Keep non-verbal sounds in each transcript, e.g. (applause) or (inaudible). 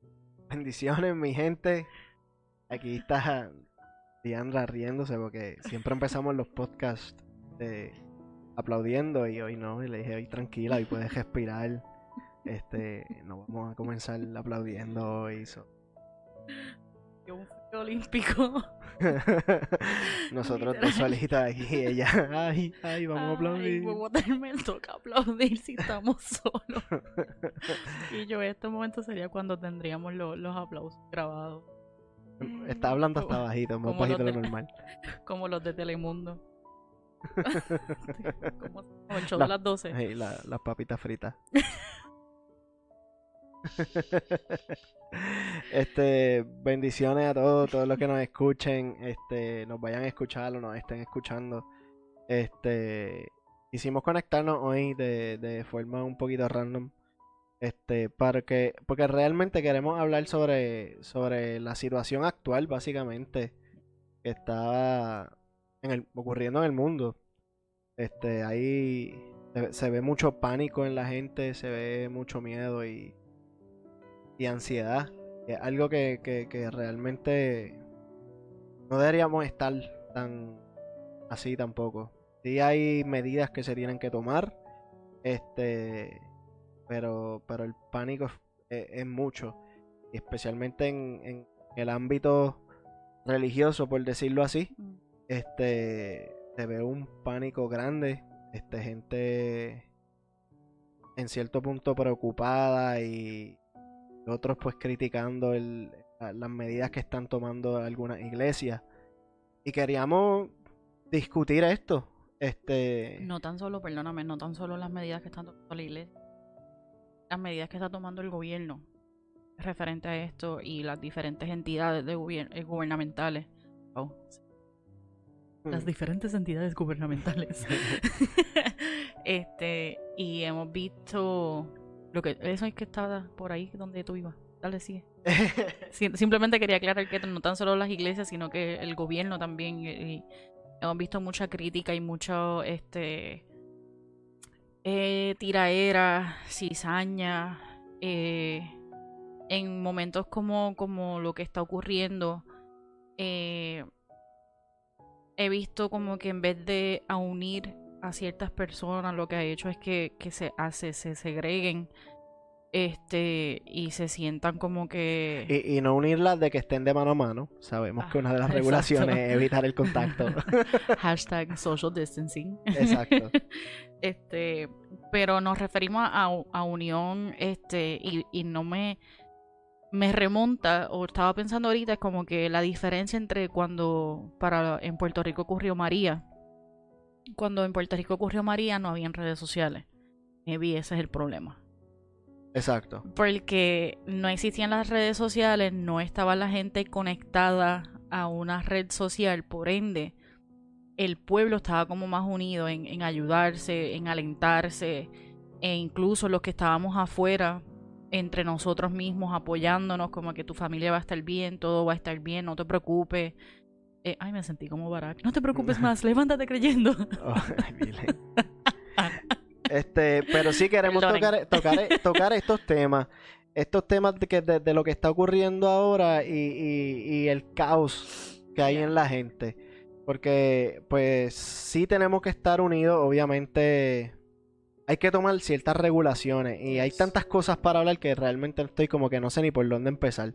(laughs) Bendiciones, mi gente. Aquí está Diandra riéndose porque siempre empezamos los podcasts aplaudiendo y hoy no, y le dije hoy tranquila, hoy puedes respirar. Este, no vamos a comenzar aplaudiendo hoy. so. Un olímpico. (laughs) Nosotros dos solitas aquí y ella, ay, ay, vamos a aplaudir. Huevo, me toca aplaudir si estamos solos. (laughs) y yo, este momento sería cuando tendríamos lo- los aplausos grabados. Está hablando hasta bajito, más bajito de lo normal. (laughs) Como los de Telemundo. como, como el show La- de las 12. Ey, la- las papitas fritas. (laughs) este, bendiciones a todos, todos los que nos escuchen, este, nos vayan a escuchar o nos estén escuchando. Este, quisimos conectarnos hoy de, de forma un poquito random. Este, para que, porque realmente queremos hablar sobre, sobre la situación actual, básicamente, que está ocurriendo en el mundo. Este, ahí se ve mucho pánico en la gente, se ve mucho miedo y, y ansiedad. Es algo que, que, que realmente no deberíamos estar tan así tampoco. Sí hay medidas que se tienen que tomar, este, pero, pero el pánico es, es- es mucho, especialmente en, en el ámbito religioso, por decirlo así Mm. este se ve un pánico grande este gente en cierto punto preocupada y otros pues criticando el- las medidas que están tomando algunas iglesias y queríamos discutir esto este No tan solo, perdóname, no tan solo las medidas que están tomando la iglesia, las medidas que está tomando el gobierno referente a esto y las diferentes entidades de gobier- eh, gubernamentales. Oh, sí. Las diferentes entidades gubernamentales. (laughs) este, y hemos visto lo que eso es que estaba por ahí donde tú ibas. Dale, sigue. (laughs) Sim- Simplemente quería aclarar que no tan solo las iglesias, sino que el gobierno también. Y hemos visto mucha crítica y mucho este eh, tiraera, cizaña. eh, en momentos como, como lo que está ocurriendo, eh, he visto como que en vez de a unir a ciertas personas, lo que ha hecho es que, que se hace, se segreguen este y se sientan como que y, y no unirlas de que estén de mano a mano. Sabemos que una de las Ah, (laughs) regulaciones es evitar el contacto. (laughs) (laughs) Hashtag social distancing. exacto. Este, pero nos referimos a, a unión, este, y, y no me, me remonta, o estaba pensando ahorita, es como que la diferencia entre cuando para en Puerto Rico ocurrió María, cuando en Puerto Rico ocurrió María no habían redes sociales. Maybe ese es el problema. exacto Porque no existían las redes sociales, no estaba la gente conectada a una red social, por ende, el pueblo estaba como más unido en, en ayudarse, en alentarse, e incluso los que estábamos afuera, entre nosotros mismos, apoyándonos, como que tu familia va a estar bien, todo va a estar bien, no te preocupes. Eh, ay, me sentí como Barack. No te preocupes (laughs) más, levántate creyendo. Oh. (laughs) Este, pero sí queremos tocar, tocar, tocar estos temas. Estos temas de, que, de, de lo que está ocurriendo ahora y, y- y el caos que hay en la gente. Porque, pues, sí tenemos que estar unidos. Obviamente, hay que tomar ciertas regulaciones. Y hay tantas cosas para hablar que realmente estoy como que no sé ni por dónde empezar.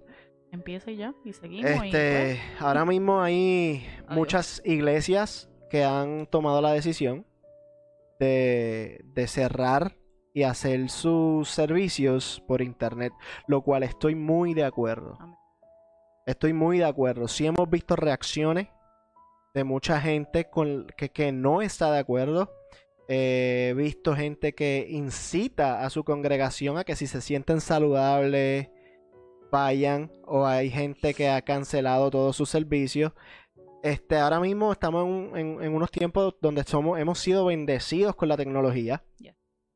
Empieza y ya, y seguimos. y, Este, ahora mismo hay (laughs) Adiós. muchas iglesias que han tomado la decisión de, de cerrar y hacer sus servicios por internet, lo cual estoy muy de acuerdo. Amén. Estoy muy de acuerdo. Sí hemos visto reacciones de mucha gente con, que, que no está de acuerdo. Eh, He visto gente que incita a su congregación a que si se sienten saludables, vayan. O hay gente que ha cancelado todos sus servicios. Este, ahora mismo estamos en, un- en- en unos tiempos donde somos, hemos sido bendecidos con la tecnología. Yeah.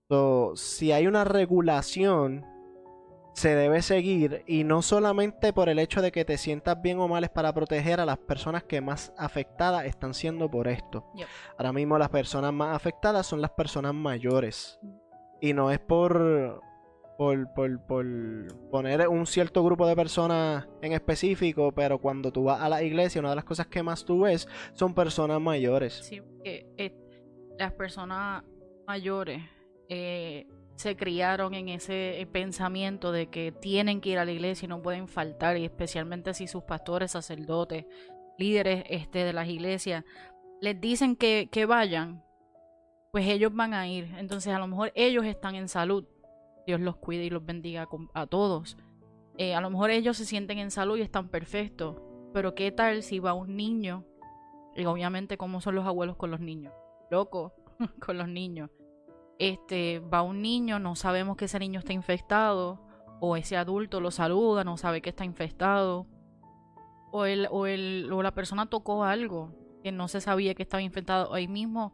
So, si hay una regulación, se debe seguir. Y no solamente por el hecho de que te sientas bien o mal, es para proteger a las personas que más afectadas están siendo por esto. Ahora mismo las personas más afectadas son las personas mayores. Y no es por por, por, por poner un cierto grupo de personas en específico, pero cuando tú vas a la iglesia, una de las cosas que más tú ves son personas mayores. Sí, porque eh, las personas mayores eh, se criaron en ese pensamiento de que tienen que ir a la iglesia y no pueden faltar, y especialmente si sus pastores, sacerdotes, líderes este, de las iglesias les dicen que, que vayan, pues ellos van a ir. Entonces a lo mejor ellos están en salud. Dios los cuide y los bendiga a todos. Eh, a lo mejor ellos se sienten en salud y están perfectos. Pero qué tal si va un niño, y obviamente cómo son los abuelos con los niños, loco (laughs) con los niños. Este, va un niño, no sabemos que ese niño está infectado, o ese adulto lo saluda, no sabe que está infectado, o, el, o, el, o la persona tocó algo que no se sabía que estaba infectado. Hoy mismo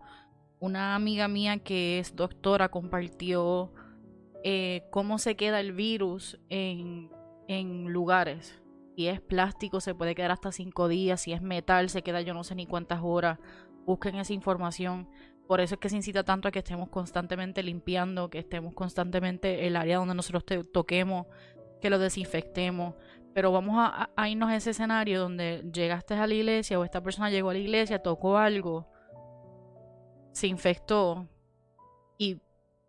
una amiga mía que es doctora compartió eh, cómo se queda el virus en, en lugares. Si es plástico se puede quedar hasta cinco días, si es metal se queda yo no sé ni cuántas horas. Busquen esa información. Por eso es que se incita tanto a que estemos constantemente limpiando, que estemos constantemente el área donde nosotros toquemos, que lo desinfectemos. Pero vamos a, a, irnos a ese escenario donde llegaste a la iglesia o esta persona llegó a la iglesia, tocó algo, se infectó y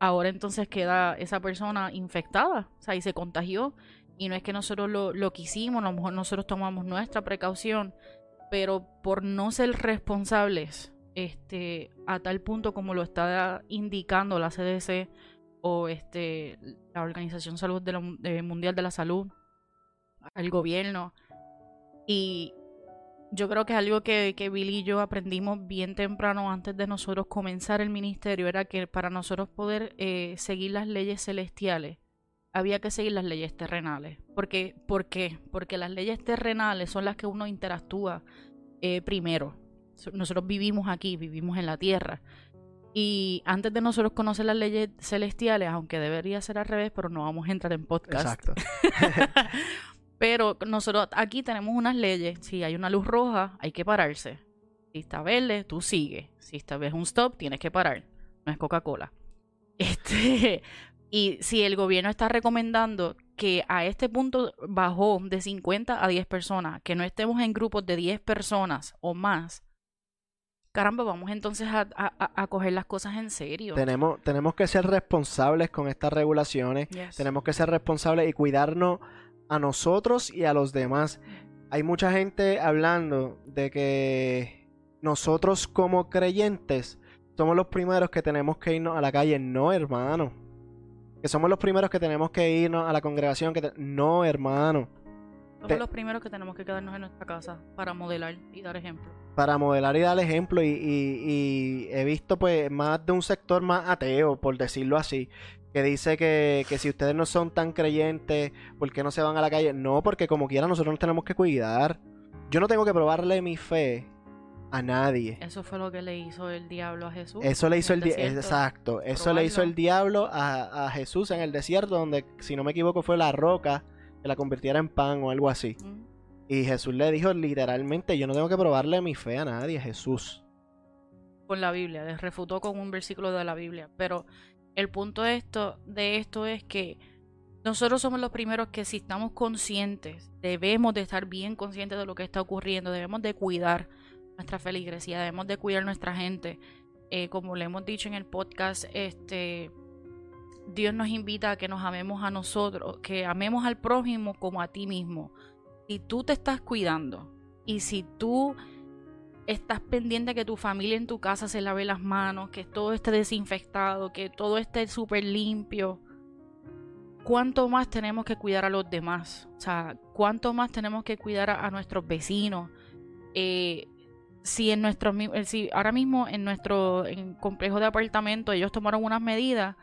ahora entonces queda esa persona infectada, o sea, y se contagió. Y no es que nosotros lo, lo quisimos, a lo mejor nosotros tomamos nuestra precaución, pero por no ser responsables este, a tal punto como lo está indicando la CDC o este, la Organización Salud de Mundial de la Salud, el gobierno. Y yo creo que es algo que, que Billy y yo aprendimos bien temprano antes de nosotros comenzar el ministerio, era que para nosotros poder eh, seguir las leyes celestiales, había que seguir las leyes terrenales. Porque, ¿Por qué? Porque las leyes terrenales son las que uno interactúa eh, primero. Nosotros vivimos aquí, vivimos en la tierra. Y antes de nosotros conocer las leyes celestiales, aunque debería ser al revés, pero no vamos a entrar en podcast. Exacto. (laughs) (laughs) Pero nosotros aquí tenemos unas leyes. Si hay una luz roja, hay que pararse. Si está verde, tú sigue. Si esta vez un stop, tienes que parar. No es Coca-Cola. (laughs) Este, y si el gobierno está recomendando que a este punto bajó de 50 a 10 personas, que no estemos en grupos de 10 personas o más, caramba, vamos entonces a, a, coger las cosas en serio. Tenemos, tenemos que ser responsables con estas regulaciones, tenemos que ser responsables y cuidarnos a nosotros y a los demás. Hay mucha gente hablando de que nosotros como creyentes somos los primeros que tenemos que irnos a la calle. No, hermano. Que somos los primeros que tenemos que irnos a la congregación. Que No, hermano. Somos los primeros que tenemos que quedarnos en nuestra casa para modelar y dar ejemplo. Para modelar y dar ejemplo. Y, y he visto pues más de un sector más ateo, por decirlo así, que dice que, que, si ustedes no son tan creyentes, ¿por qué no se van a la calle? No, porque como quiera nosotros nos tenemos que cuidar. Yo no tengo que probarle mi fe a nadie. Eso fue lo que le hizo el diablo a Jesús. Eso le hizo el, diablo, exacto. Eso le hizo el diablo a, a, Jesús en el desierto, donde, si no me equivoco, fue la roca que la convirtiera en pan o algo así. Y Jesús le dijo literalmente, yo no tengo que probarle mi fe a nadie, Jesús. Con la Biblia, le refutó con un versículo de la Biblia. Pero el punto de esto, de esto es que nosotros somos los primeros que si estamos conscientes, debemos de estar bien conscientes de lo que está ocurriendo, debemos de cuidar nuestra feligresía, debemos de cuidar nuestra gente. Eh, como le hemos dicho en el podcast, este Dios nos invita a que nos amemos a nosotros, que amemos al prójimo como a ti mismo. Si tú te estás cuidando y si tú estás pendiente que tu familia en tu casa se lave las manos, que todo esté desinfectado, que todo esté súper limpio. ¿Cuánto más tenemos que cuidar a los demás? O sea, ¿cuánto más tenemos que cuidar a, nuestros vecinos? Eh, si en nuestro, eh, si ahora mismo en nuestro complejo de apartamento ellos tomaron unas medidas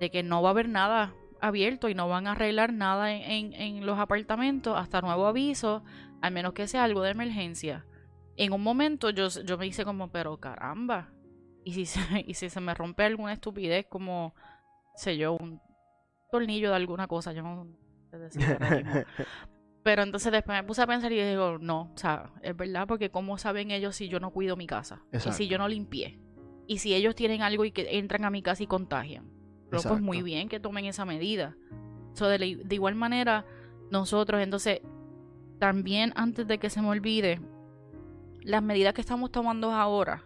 de que no va a haber nada abierto y no van a arreglar nada en, en los apartamentos hasta nuevo aviso, al menos que sea algo de emergencia en un momento yo, yo me hice como, pero caramba. Y si, se, (laughs) y si se me rompe alguna estupidez, como, sé yo, un tornillo de alguna cosa, yo no sé (laughs) Pero entonces después me puse a pensar y digo, no, o sea, es verdad, porque ¿cómo saben ellos si yo no cuido mi casa? Y si yo no limpié. Y si ellos tienen algo y que entran a mi casa y contagian. Pero pues muy bien que tomen esa medida. de, de igual manera, nosotros, entonces, también antes de que se me olvide, las medidas que estamos tomando ahora,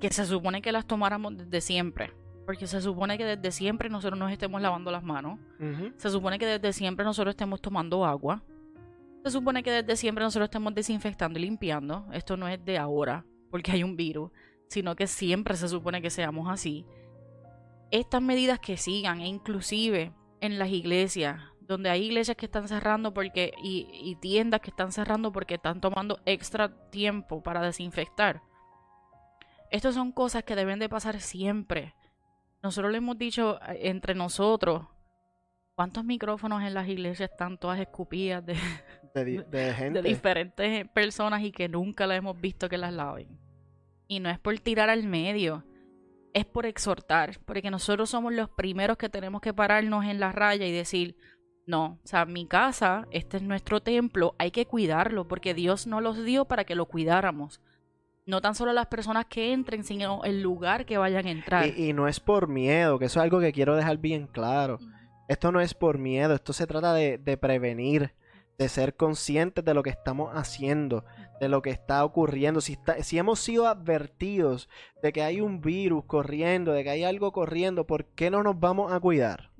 que se supone que las tomáramos desde siempre, porque se supone que desde siempre nosotros nos estemos lavando las manos, se supone que desde siempre nosotros estemos tomando agua, se supone que desde siempre nosotros estemos desinfectando y limpiando, esto no es de ahora, porque hay un virus, sino que siempre se supone que seamos así. Estas medidas que sigan, e inclusive en las iglesias, donde hay iglesias que están cerrando porque y, tiendas que están cerrando porque están tomando extra tiempo para desinfectar. Estas son cosas que deben de pasar siempre. Nosotros le hemos dicho eh, entre nosotros cuántos micrófonos en las iglesias están todas escupidas de, (laughs) de diferentes personas y que nunca las hemos visto que las laven. Y no es por tirar al medio, es por exhortar, porque nosotros somos los primeros que tenemos que pararnos en la raya y decir, no, o sea, mi casa, este es nuestro templo, hay que cuidarlo porque Dios no los dio para que lo cuidáramos. No tan solo las personas que entren, sino el lugar que vayan a entrar. Y, no es por miedo, que eso es algo que quiero dejar bien claro. Esto no es por miedo, esto se trata de, prevenir, de ser conscientes de lo que estamos haciendo, de lo que está ocurriendo. Si, si hemos sido advertidos de que hay un virus corriendo, de que hay algo corriendo, ¿por qué no nos vamos a cuidar?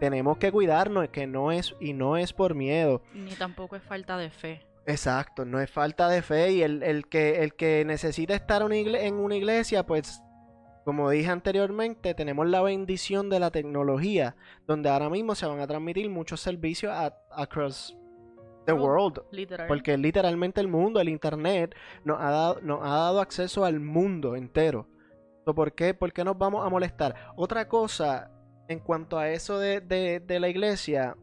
Tenemos que cuidarnos, que no es, y no es por miedo. Ni tampoco es falta de fe. Exacto, no es falta de fe y el, que, el que necesita estar en una iglesia, pues como dije anteriormente, tenemos la bendición de la tecnología, donde ahora mismo se van a transmitir muchos servicios across the world. Porque literalmente el mundo, el internet, nos ha dado, nos ha dado acceso al mundo entero. ¿Por qué? ¿Por qué nos vamos a molestar? Otra cosa en cuanto a eso de, la iglesia,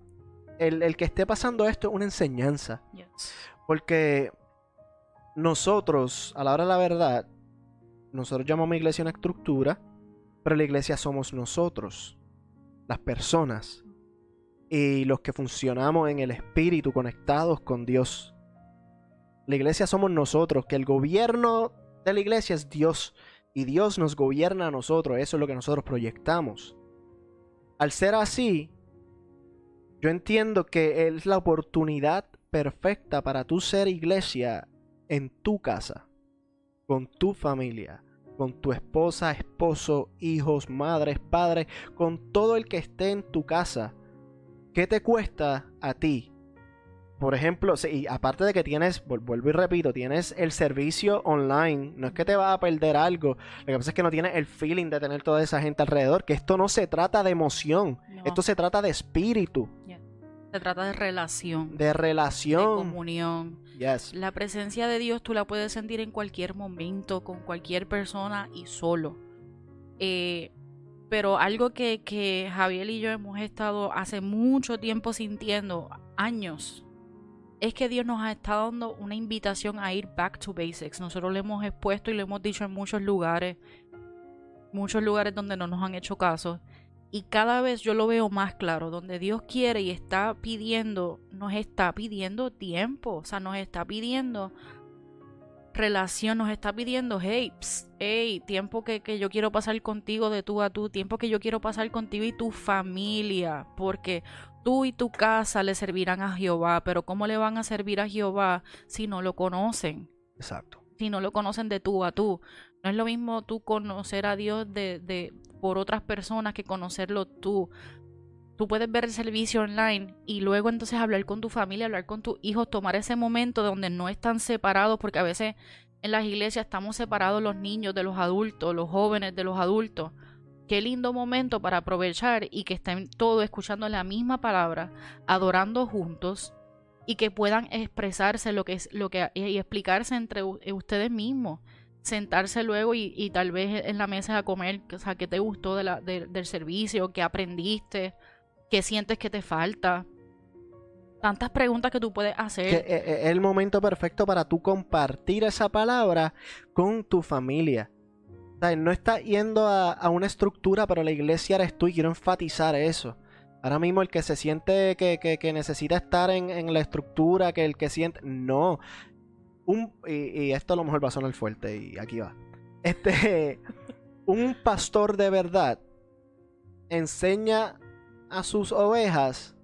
el, que esté pasando esto es una enseñanza. Porque nosotros, a la hora de la verdad, nosotros llamamos a iglesia una estructura, pero la iglesia somos nosotros, las personas, y los que funcionamos en el espíritu, conectados con Dios. La iglesia somos nosotros, que el gobierno de la iglesia es Dios, y Dios nos gobierna a nosotros, eso es lo que nosotros proyectamos. Al ser así, yo entiendo que es la oportunidad perfecta para tú ser iglesia en tu casa, con tu familia, con tu esposa, esposo, hijos, madres, padres, con todo el que esté en tu casa. ¿Qué te cuesta a ti por ejemplo, y aparte de que tienes, vuelvo y repito, tienes el servicio online, no es que te vas a perder algo, lo que pasa es que no tienes el feeling de tener toda esa gente alrededor, que esto no se trata de emoción, esto se trata de espíritu. Se trata de relación. De relación. De comunión. Yes. La presencia de Dios tú la puedes sentir en cualquier momento, con cualquier persona y solo. Eh, pero algo que, que Javier y yo hemos estado hace mucho tiempo sintiendo, años, es que Dios nos ha estado dando una invitación a ir back to basics. Nosotros le hemos expuesto y le hemos dicho en muchos lugares, muchos lugares donde no nos han hecho caso. Y cada vez yo lo veo más claro, donde Dios quiere y está pidiendo, nos está pidiendo tiempo, o sea, nos está pidiendo relación, nos está pidiendo, hey, hey, tiempo que, que yo quiero pasar contigo de tú a tú, tiempo que yo quiero pasar contigo y tu familia, porque Tú y tu casa le servirán a Jehová, pero ¿cómo le van a servir a Jehová si no lo conocen? Exacto. Si no lo conocen de tú a tú. No es lo mismo tú conocer a Dios de, de por otras personas que conocerlo tú. Tú puedes ver el servicio online y luego entonces hablar con tu familia, hablar con tus hijos, tomar ese momento donde no están separados, porque a veces en las iglesias estamos separados los niños de los adultos, los jóvenes de los adultos qué lindo momento para aprovechar y que estén todos escuchando la misma palabra, adorando juntos y que puedan expresarse lo que es lo que y explicarse entre eh, ustedes mismos sentarse luego y, tal vez en la mesa a comer, o sea, qué te gustó del servicio, qué aprendiste, qué sientes que te falta. Tantas preguntas que tú puedes hacer. Eh, eh, es el momento perfecto para tú compartir esa palabra con tu familia no está yendo a, una estructura, pero la iglesia eres tú y quiero enfatizar eso. Ahora mismo el que se siente que, necesita estar en, la estructura, que el que siente... No. Y, esto a lo mejor va a sonar fuerte y aquí va. Este, (laughs) un pastor de verdad enseña a sus ovejas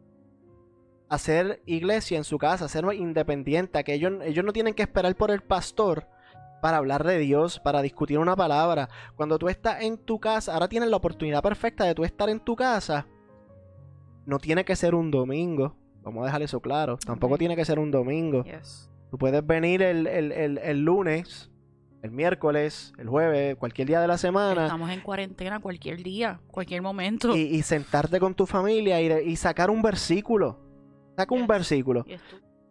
a hacer iglesia en su casa, a ser independiente, que ellos, ellos no tienen que esperar por el pastor para hablar de Dios, para discutir una palabra. Cuando tú estás en tu casa, ahora tienes la oportunidad perfecta de tú estar en tu casa. No tiene que ser un domingo, vamos a dejar eso claro. Tampoco tiene que ser un domingo. Tú puedes venir el, el, el, lunes, el miércoles, el jueves, cualquier día de la semana. Estamos en cuarentena cualquier día, cualquier momento. Y, sentarte con tu familia y, y sacar un versículo. Saca un versículo.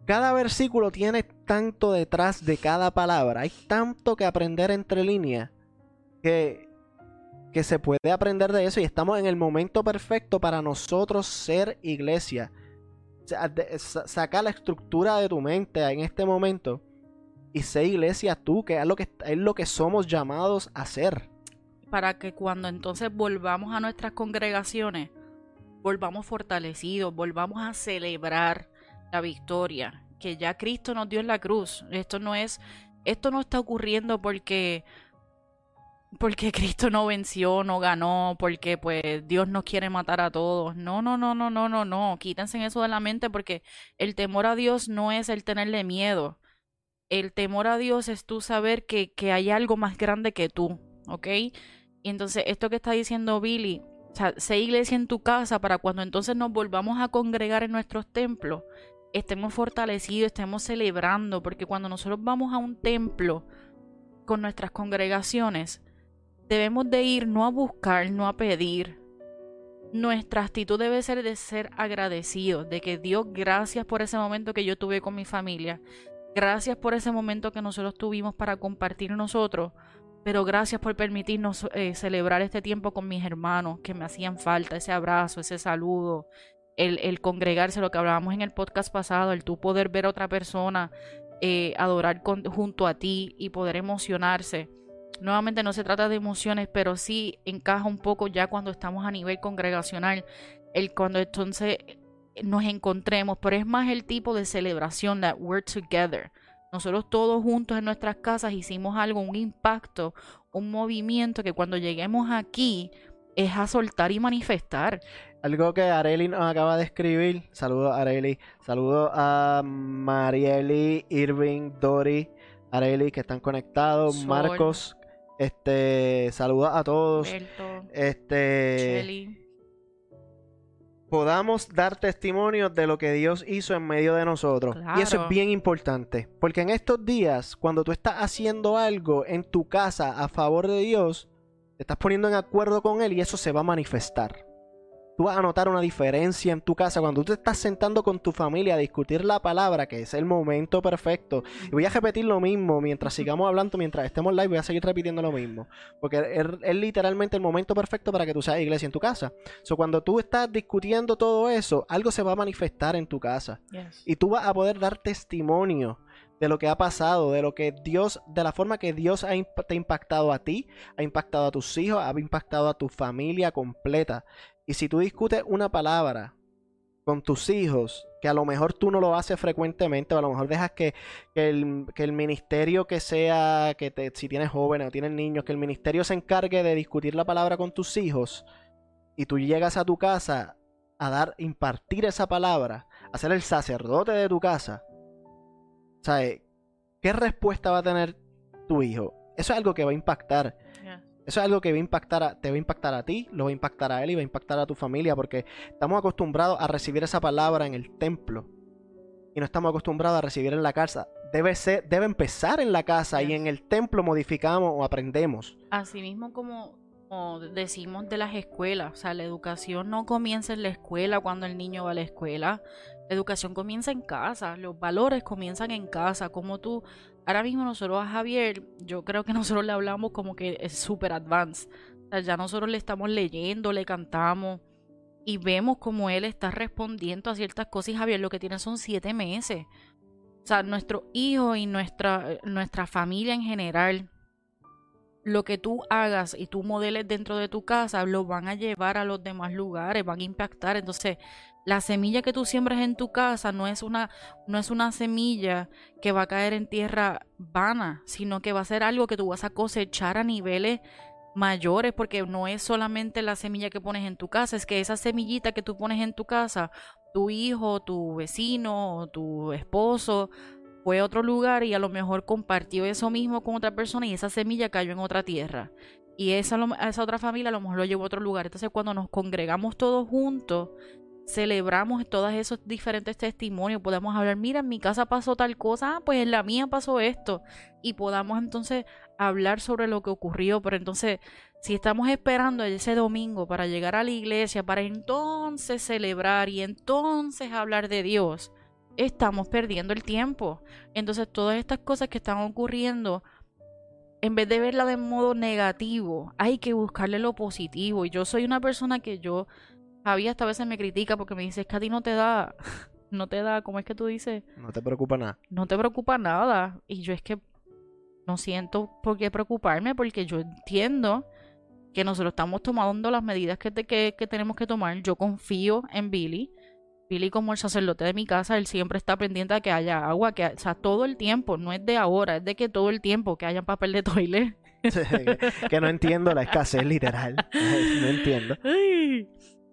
Cada versículo tiene tanto detrás de cada palabra. Hay tanto que aprender entre líneas que, que se puede aprender de eso y estamos en el momento perfecto para nosotros ser iglesia. Saca la estructura de tu mente en este momento y sé iglesia tú, que es lo que es lo que somos llamados a ser. Para que cuando entonces volvamos a nuestras congregaciones, volvamos fortalecidos, volvamos a celebrar la victoria que ya Cristo nos dio en la cruz. Esto no es, esto no está ocurriendo porque porque Cristo no venció, no ganó, porque pues Dios nos quiere matar a todos. No, no, no, no, no, no, no. Quítense eso de la mente porque el temor a Dios no es el tenerle miedo. El temor a Dios es tú saber que, que hay algo más grande que tú, ¿ok? Y entonces esto que está diciendo Billy, o sea, sé iglesia en tu casa para cuando entonces nos volvamos a congregar en nuestros templos, estemos fortalecidos, estemos celebrando, porque cuando nosotros vamos a un templo con nuestras congregaciones, debemos de ir no a buscar, no a pedir. Nuestra actitud debe ser de ser agradecidos, de que Dios, gracias por ese momento que yo tuve con mi familia, gracias por ese momento que nosotros tuvimos para compartir nosotros, pero gracias por permitirnos eh, celebrar este tiempo con mis hermanos que me hacían falta, ese abrazo, ese saludo, el, congregarse, lo que hablábamos en el podcast pasado, el tú poder ver a otra persona eh, adorar junto a ti y poder emocionarse. Nuevamente no se trata de emociones, pero sí encaja un poco ya cuando estamos a nivel congregacional, el cuando entonces nos encontremos, pero es más el tipo de celebración that we're together. Nosotros todos juntos en nuestras casas hicimos algo, un impacto, un movimiento que cuando lleguemos aquí es a soltar y manifestar. Algo que Areli nos acaba de escribir. Saludos Areli. Saludos a Marieli, Irving, Dori, Areli que están conectados. Marcos. Este, saludos a todos. este podamos dar testimonio de lo que Dios hizo en medio de nosotros. Y eso es bien importante, porque en estos días, cuando tú estás haciendo algo en tu casa a favor de Dios, te estás poniendo en acuerdo con Él y eso se va a manifestar. Tú vas a notar una diferencia en tu casa cuando tú te estás sentando con tu familia a discutir la palabra, que es el momento perfecto. Y voy a repetir lo mismo mientras sigamos hablando, mientras estemos live, voy a seguir repitiendo lo mismo. Porque es, literalmente el momento perfecto para que tú seas iglesia en tu casa. So, cuando tú estás discutiendo todo eso, algo se va a manifestar en tu casa. Y tú vas a poder dar testimonio de lo que ha pasado, de lo que Dios, de la forma que Dios ha te ha impactado a ti, ha impactado a tus hijos, ha impactado a tu familia completa. Y si tú discutes una palabra con tus hijos, que a lo mejor tú no lo haces frecuentemente, o a lo mejor dejas que, el, ministerio que sea, que te, si tienes jóvenes o tienes niños, que el ministerio se encargue de discutir la palabra con tus hijos, y tú llegas a tu casa a dar, impartir esa palabra, a ser el sacerdote de tu casa, ¿sabes? ¿Qué respuesta va a tener tu hijo? Eso es algo que va a impactar. Eso es algo que va a impactar te va a impactar a ti, lo va a impactar a él y va a impactar a tu familia, porque estamos acostumbrados a recibir esa palabra en el templo y no estamos acostumbrados a recibir en la casa. Debe ser, debe empezar en la casa y en el templo modificamos o aprendemos. Así mismo como, como decimos de las escuelas, o sea, la educación no comienza en la escuela cuando el niño va a la escuela. La educación comienza en casa, los valores comienzan en casa, como tú ahora mismo nosotros a Javier, yo creo que (laughs) nosotros le hablamos como que es súper advanced. O sea, ya nosotros le estamos leyendo, le cantamos y vemos como él está respondiendo a ciertas cosas. Y Javier lo que tiene son siete meses. O sea, nuestro hijo y nuestra, nuestra familia en general, lo que tú hagas y tú modeles dentro de tu casa, lo van a llevar a los demás lugares, van a impactar. Entonces, la semilla que tú siembres en tu casa no es una, no es una semilla que va a caer en tierra vana, sino que va a ser algo que tú vas a cosechar a niveles mayores, porque no es solamente la semilla que pones en tu casa, es que esa semillita que tú pones en tu casa, tu hijo, tu vecino, tu esposo, fue a otro lugar y a lo mejor compartió eso mismo con otra persona y esa semilla cayó en otra tierra. Y esa, esa otra familia a lo mejor lo llevó a otro lugar. Entonces cuando nos congregamos todos juntos, celebramos todos esos diferentes testimonios, podemos hablar, mira, en mi casa pasó tal cosa, ah, pues en la mía pasó esto, y podamos entonces hablar sobre lo que ocurrió, pero entonces, si estamos esperando ese domingo para llegar a la iglesia, para entonces celebrar y entonces hablar de Dios, estamos perdiendo el tiempo. Entonces, todas estas cosas que están ocurriendo, en vez de verla de modo negativo, hay que buscarle lo positivo. Y yo soy una persona que yo Javi hasta a veces me critica porque me dice, es que a ti no te da, (laughs) no te da, ¿cómo es que tú dices? No te preocupa nada. No te preocupa nada. Y yo es que no siento por qué preocuparme porque yo entiendo que nosotros estamos tomando las medidas que, que, que tenemos que tomar. Yo confío en Billy. Billy como el sacerdote de mi casa, él siempre está pendiente de que haya agua, que, o sea, todo el tiempo, no es de ahora, es de que todo el tiempo que haya papel de toilet. (laughs) que, no entiendo la escasez literal. (laughs) no entiendo.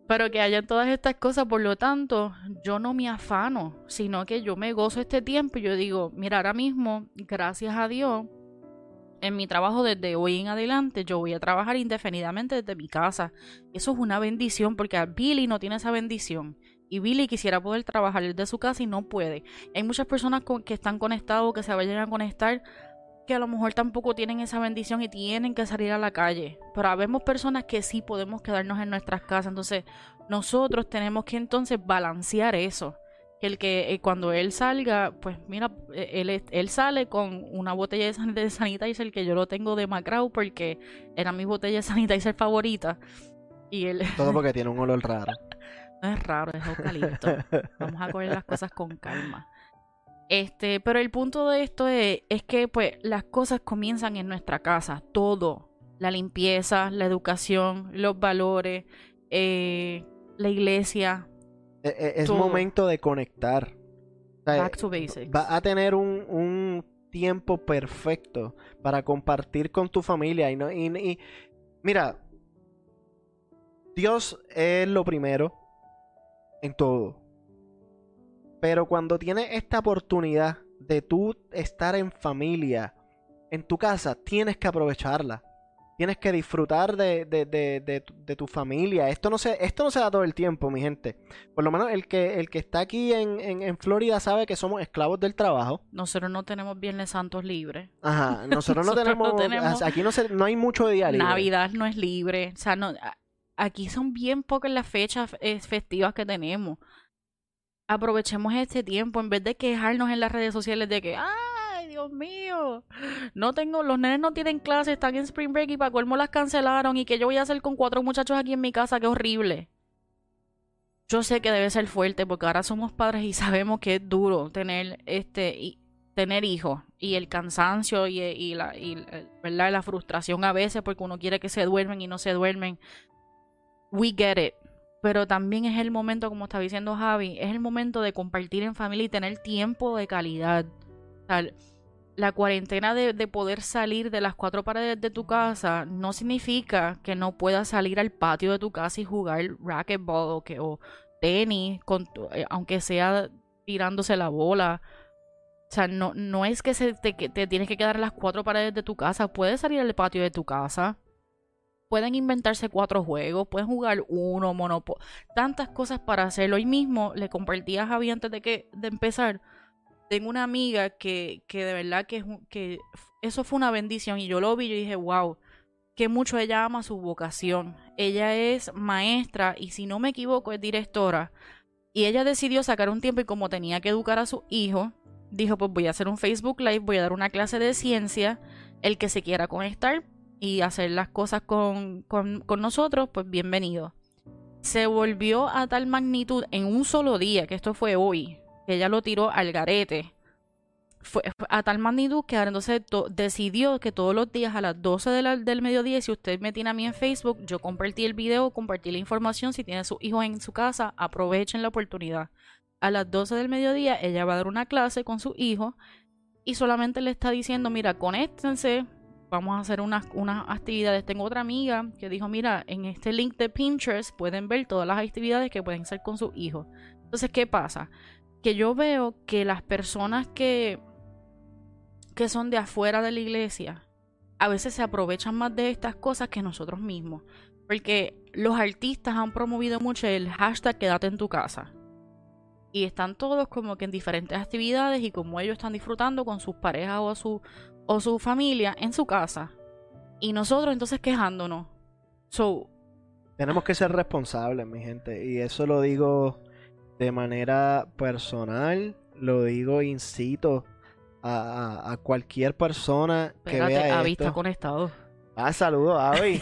Pero que haya todas estas cosas, por lo tanto, yo no me afano, sino que yo me gozo este tiempo y yo digo, mira, ahora mismo, gracias a Dios, en mi trabajo desde hoy en adelante, yo voy a trabajar indefinidamente desde mi casa. Eso es una bendición porque Billy no tiene esa bendición. Y Billy quisiera poder trabajar desde su casa y no puede. Hay muchas personas que están conectadas o que se vayan a conectar que a lo mejor tampoco tienen esa bendición y tienen que salir a la calle. Pero habemos personas que sí podemos quedarnos en nuestras casas. Entonces, nosotros tenemos que entonces balancear eso. El que eh, cuando él salga, pues mira, eh, él, él sale con una botella de, sanitizer que yo lo tengo de Macrao porque era mi botella de sanitizer favorita. Y él... Todo porque tiene un olor raro. (laughs) no es raro, es eucalipto. (laughs) Vamos a coger las cosas con calma. Este, pero el punto de esto es, que pues las cosas comienzan en nuestra casa, todo, la limpieza, la educación, los valores, eh, la iglesia. E, e, es, momento de conectar. Back to basics. Va a tener un, un, tiempo perfecto para compartir con tu familia y no y mira, Dios es lo primero en todo. Pero cuando tienes esta oportunidad de tú estar en familia, en tu casa, tienes que aprovecharla. Tienes que disfrutar de, de, de, tu familia. Esto no, se, esto no se da todo el tiempo, mi gente. Por lo menos el que, el que está aquí en, en, Florida sabe que somos esclavos del trabajo. Nosotros no tenemos Viernes Santos libre. Ajá, nosotros, no, (laughs) tenemos, Aquí no, se, no hay mucho de día libre. Navidad no es libre. O sea, no, aquí son bien pocas las fechas eh, festivas que tenemos aprovechemos este tiempo en vez de quejarnos en las redes sociales de que, ay, Dios mío, no tengo, los nenes no tienen clase, están en Spring Break y para colmo las cancelaron y que yo voy a hacer con cuatro muchachos aquí en mi casa, qué horrible. Yo sé que debe ser fuerte porque ahora somos padres y (laughs) sabemos que es duro tener este y tener hijos y el cansancio y, la y, ¿verdad? la frustración a veces porque uno quiere que se duermen y no se duermen. We get it pero también es el momento, como está diciendo Javi, es el momento de compartir en familia y tener tiempo de calidad. la cuarentena de, poder salir de las cuatro paredes de tu casa no significa que no puedas salir al patio de tu casa y jugar racquetball o, que, o tenis, eh, aunque sea tirándose la bola. O sea, no, es que, se, te, te tienes que quedar en las cuatro paredes de tu casa, puedes salir al patio de tu casa pueden inventarse cuatro juegos, pueden jugar uno, Monopoly, tantas cosas para hacerlo. Hoy mismo le compartí a Javi antes de, que, de empezar. Tengo una amiga que, que de verdad que, que eso fue una bendición y yo lo vi y dije, wow, que mucho ella ama su vocación. Ella es maestra y si no me equivoco es directora. Y ella decidió sacar un tiempo y como tenía que educar a su hijo, dijo, pues voy a hacer un Facebook Live, voy a dar una clase de ciencia. El que se quiera conectar, y hacer las cosas con, con, nosotros, pues bienvenido. Se volvió a tal magnitud en un solo día, que esto fue hoy, que ella lo tiró al garete. Fue a tal magnitud que entonces decidió que todos los días a las 12 del mediodía, si usted me tiene a mí en Facebook, yo compartí el video, compartí la información, si tiene a sus hijos en su casa, aprovechen la oportunidad. A las 12 del mediodía ella va a dar una clase con su hijo y solamente le está diciendo, mira, conéctense, vamos a hacer unas, unas actividades. Tengo otra amiga que dijo, mira, en este link de Pinterest pueden ver todas las actividades que pueden hacer con sus hijos. Entonces, ¿qué pasa? Que yo veo que las personas que, que son de afuera de la iglesia, a veces se aprovechan más de estas cosas que nosotros mismos. Porque los artistas han promovido mucho el hashtag quédate en tu casa. Y están todos como que en diferentes actividades y como ellos están disfrutando con sus parejas o su, o su familia en su casa. Y nosotros entonces quejándonos. So, Tenemos que ser responsables, mi gente. Y eso lo digo de manera personal. Lo digo, incito a, a cualquier persona que vea Abby esto. está conectado. Ah, saludos, Avi.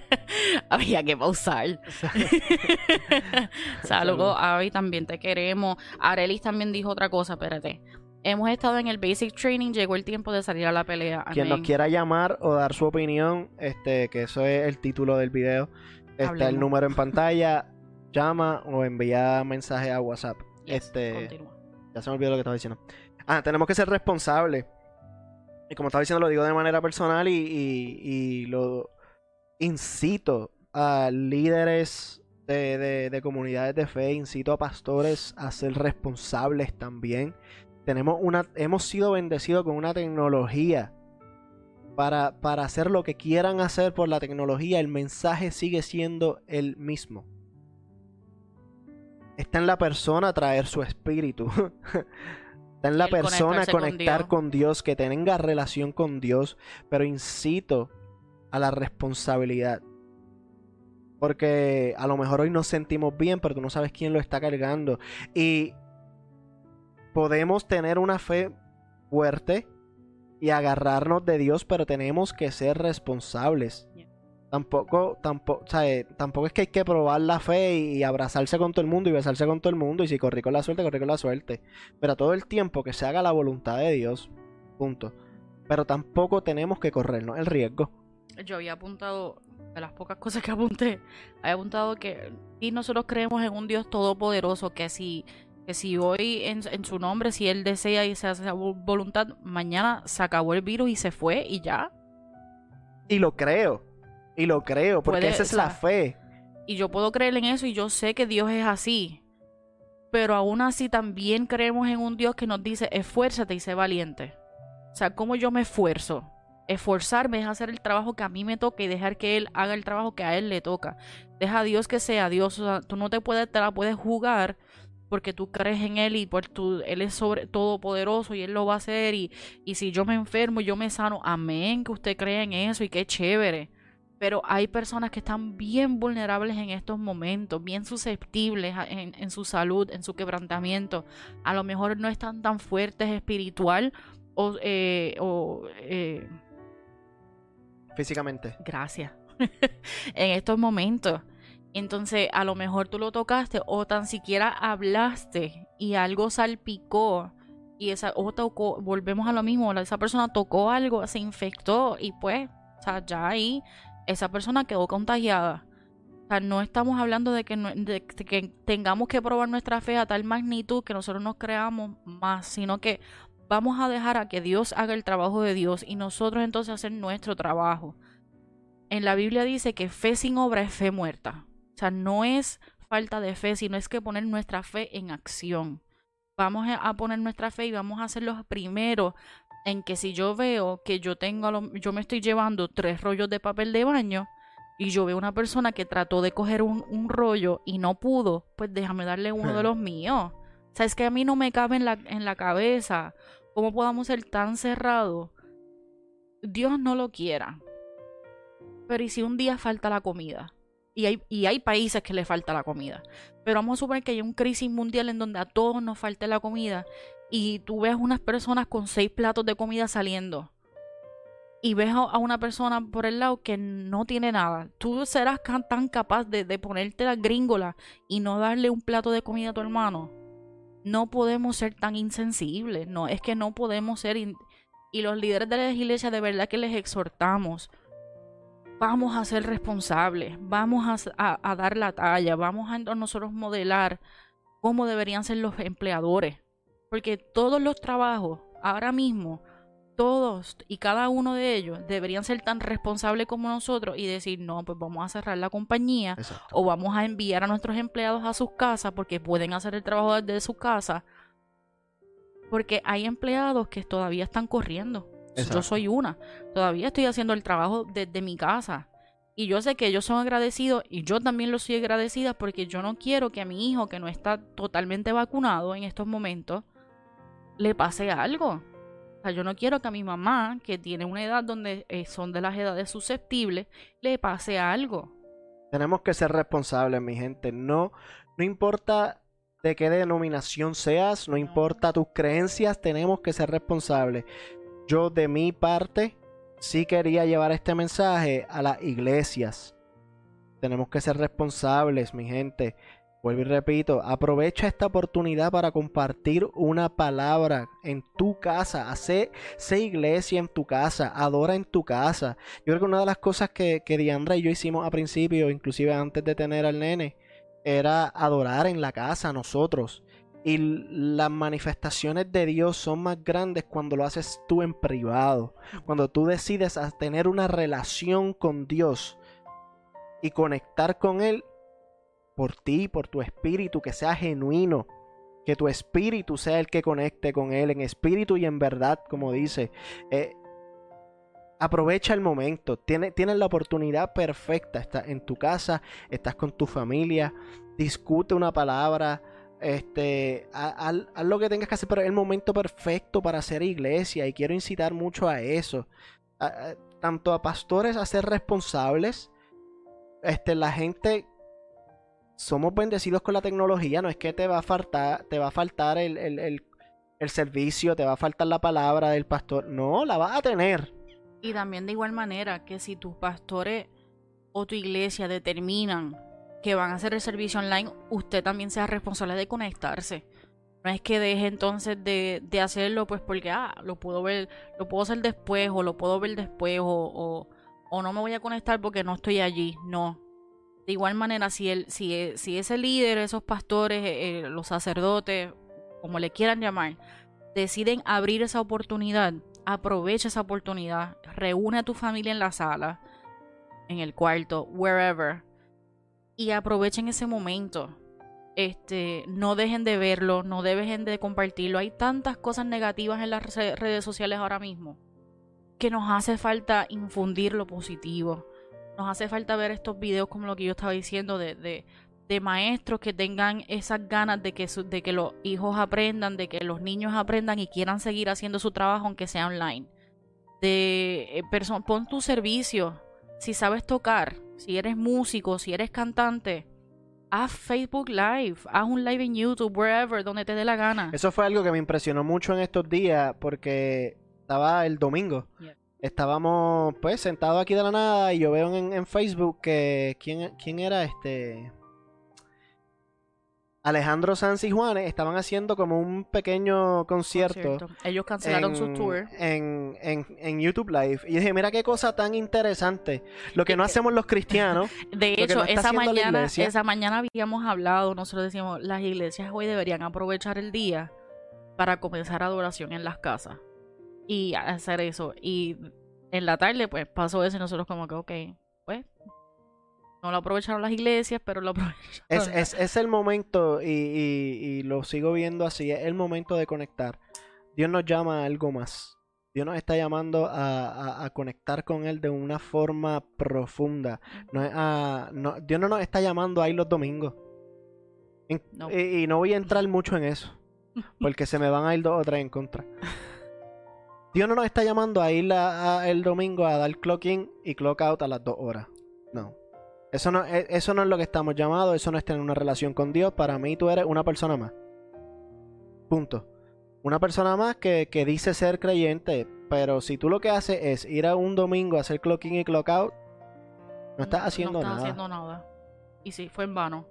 (laughs) Había que pausar. (laughs) Saludos, Avi, también te queremos. Arelis también dijo otra cosa, espérate. Hemos estado en el basic training, llegó el tiempo de salir a la pelea. Quien nos quiera llamar o dar su opinión, este, que eso es el título del video, está el número en (laughs) pantalla, llama o envía mensaje a WhatsApp. Yes, este, continúa. ya se me olvidó lo que estaba diciendo. Ah, tenemos que ser responsables. Y como estaba diciendo, lo digo de manera personal y, y- y lo incito a líderes de, de- de comunidades de fe, incito a pastores a ser responsables también. Tenemos una, hemos sido bendecidos con una tecnología para, para hacer lo que quieran hacer por la tecnología. El mensaje sigue siendo el mismo. Está en la persona traer su espíritu. (laughs) Está en la El persona conectarse con conectar Dios. con Dios, que tenga relación con Dios, pero incito a la responsabilidad. Porque a lo mejor hoy nos sentimos bien, pero tú no sabes quién lo está cargando. Y podemos tener una fe fuerte y agarrarnos de Dios, pero tenemos que ser responsables. Yeah. Tampoco, tampoco, eh, tampoco es que hay que probar la fe y, y abrazarse con todo el mundo y besarse con todo el mundo. Y si corrí con la suerte, corrí con la suerte. Pero todo el tiempo que se haga la voluntad de Dios. Punto. Pero tampoco tenemos que corrernos el riesgo. Yo había apuntado, de las pocas cosas que apunté, había apuntado que y nosotros creemos en un Dios todopoderoso, que si, que si hoy en, en su nombre, si Él desea y se hace vo- voluntad, mañana se acabó el virus y se fue y ya. Y lo creo. Y lo creo, porque Puede- esa es o la fe. Y yo puedo creer en eso y yo sé que Dios es así. Pero aún así también creemos en un Dios que nos dice, esfuérzate y sé valiente. O sea, ¿cómo yo me esfuerzo? Esforzarme es hacer el trabajo que a mí me toca y dejar que Él haga el trabajo que a Él le toca. Deja a Dios que sea Dios. O sea, tú no te puedes, te la puedes jugar porque tú crees en Él y por tu, Él es sobre todopoderoso y Él lo va a hacer. Y, y si yo me enfermo, yo me sano. Amén, que usted cree en eso y qué chévere. Pero hay personas que están bien vulnerables en estos momentos, bien susceptibles en, en su salud, en su quebrantamiento. A lo mejor no están tan fuertes espiritual o... eh, o, eh, Físicamente. gracias. (laughs) en estos momentos. Entonces, a lo mejor tú lo tocaste o tan siquiera hablaste y algo salpicó y esa o tocó, volvemos a lo mismo, esa persona tocó algo, se infectó y pues, o sea, ya ahí esa persona quedó contagiada. O sea, no estamos hablando de que, de que tengamos que probar nuestra fe a tal magnitud que nosotros nos creamos más, sino que vamos a dejar a que Dios haga el trabajo de Dios y nosotros entonces hacer nuestro trabajo. En la Biblia dice que fe sin obra es fe muerta. O sea, no es falta de fe, sino es que poner nuestra fe en acción. Vamos a poner nuestra fe y vamos a ser los primeros en que si yo veo que yo tengo, yo me estoy llevando tres rollos de papel de baño y yo veo una persona que trató de coger un, un rollo y no pudo, pues déjame darle uno de los míos. O sea, es que a mí no me cabe en la, en la cabeza cómo podamos ser tan cerrados. Dios no lo quiera. Pero ¿y si un día falta la comida? Y hay, y hay países que le falta la comida. Pero vamos a suponer que hay un crisis mundial en donde a todos nos falte la comida y tú ves unas personas con seis platos de comida saliendo y ves a, una persona por el lado que no tiene nada. Tú serás tan capaz de, de ponerte la gringola y no darle un plato de comida a tu hermano. No podemos ser tan insensibles. No, es que no podemos ser. Y los líderes de la iglesia, de verdad que les exhortamos vamos a ser responsables, vamos a, s- a- a dar la talla, vamos a nosotros modelar cómo deberían ser los empleadores. Porque todos los trabajos ahora mismo todos y cada uno de ellos deberían ser tan responsables como nosotros y decir, no, pues vamos a cerrar la compañía o vamos a enviar a nuestros empleados a sus casas porque pueden hacer el trabajo desde su casa. Porque hay empleados que todavía están corriendo. Yo soy una. Todavía estoy haciendo el trabajo desde mi casa. Y yo sé que ellos son agradecidos y yo también lo soy agradecida porque yo no quiero que a mi hijo que no está totalmente vacunado en estos momentos le pase algo sea, yo no quiero que a mi mamá, que tiene una edad donde eh, son de las edades susceptibles, le pase algo. Tenemos que ser responsables, mi gente. No, no importa de qué denominación seas, no, importa tus creencias, tenemos que ser responsables. Yo de mi parte sí quería llevar este mensaje a las iglesias. Tenemos que ser responsables, mi gente. Vuelvo y repito, aprovecha esta oportunidad para compartir una palabra en tu casa, hace, iglesia en tu casa, adora en tu casa. Yo creo que una de las cosas que, que Diandra y yo hicimos a principio, inclusive antes de tener al nene, era adorar en la casa nosotros. Y las manifestaciones de Dios son más grandes cuando lo haces tú en privado, cuando tú decides tener una relación con Dios y conectar con Él por ti, por tu espíritu, que sea genuino, que tu espíritu sea el que conecte con Él en espíritu y en verdad, como dice. Eh, aprovecha el momento, tienes, la oportunidad perfecta, estás en tu casa, estás con tu familia, discute una palabra, este, haz, lo que tengas que hacer, pero es el momento perfecto para hacer iglesia y quiero incitar mucho a eso, tanto a pastores a ser responsables, este, la gente somos bendecidos con la tecnología, no es que te va a faltar, te va a faltar el, el, servicio, te va a faltar la palabra del pastor, no, la vas a tener. Y también de igual manera que si tus pastores o tu iglesia determinan que van a hacer el servicio online, usted también sea responsable de conectarse. No es que deje entonces de, de hacerlo pues porque ah, lo puedo ver, lo puedo hacer después o lo puedo ver después o, o, no me voy a conectar porque no estoy allí. No, de igual manera, si, el, si, e, si ese líder, esos pastores, eh, eh, los sacerdotes, como le quieran llamar, deciden abrir esa oportunidad, aprovecha esa oportunidad, reúne a tu familia en la sala, en el cuarto, wherever, y aprovechen ese momento. Este, no dejen de verlo, no dejen de compartirlo. Hay tantas cosas negativas en las redes sociales ahora mismo que nos hace falta infundir lo positivo nos hace falta ver estos videos como lo que yo estaba diciendo de, de, maestros que tengan esas ganas de que, de que los hijos aprendan, de que los niños aprendan y quieran seguir haciendo su trabajo aunque sea online. De eh, pon tu servicio, si sabes tocar, si eres músico, si eres cantante, haz Facebook Live, haz un live en YouTube, wherever, donde te dé la gana. Eso fue algo que me impresionó mucho en estos días porque estaba el domingo. Estábamos pues sentados aquí de la nada y yo veo en, Facebook que ¿quién, quién era este Alejandro Sanz y Juanes estaban haciendo como un pequeño concierto. Ellos cancelaron su tour. En, en, YouTube Live. Y dije, mira qué cosa tan interesante. Lo que no hacemos los cristianos. (laughs) De hecho, esa, mañana, esa mañana habíamos hablado, nosotros decíamos, las iglesias hoy deberían aprovechar el día para comenzar adoración en las casas y hacer eso. Y en la tarde, pues pasó eso y nosotros, como que, ok, pues no lo aprovecharon las iglesias, pero lo (laughs) aprovecharon. Es, es, es el momento, y, y, lo sigo viendo así, es el momento de conectar. Dios nos llama a algo más. Dios nos está llamando a, a, conectar con Él de una forma profunda. No a, no, Dios no nos está llamando a ir los domingos. Y, y, no voy a entrar mucho en eso. (laughs) Porque se me van a ir dos o tres en contra. Dios no nos está llamando a ir el domingo a dar clock in y clock out a las dos horas. No. Eso no, e, eso no es lo que estamos llamados, eso no es tener una relación con Dios. Para mí tú eres una persona más. Punto. Una persona más que, dice ser creyente, pero si tú lo que haces es ir a un domingo a hacer clock in y clock out, no estás haciendo no estás haciendo nada. Y sí, fue en vano.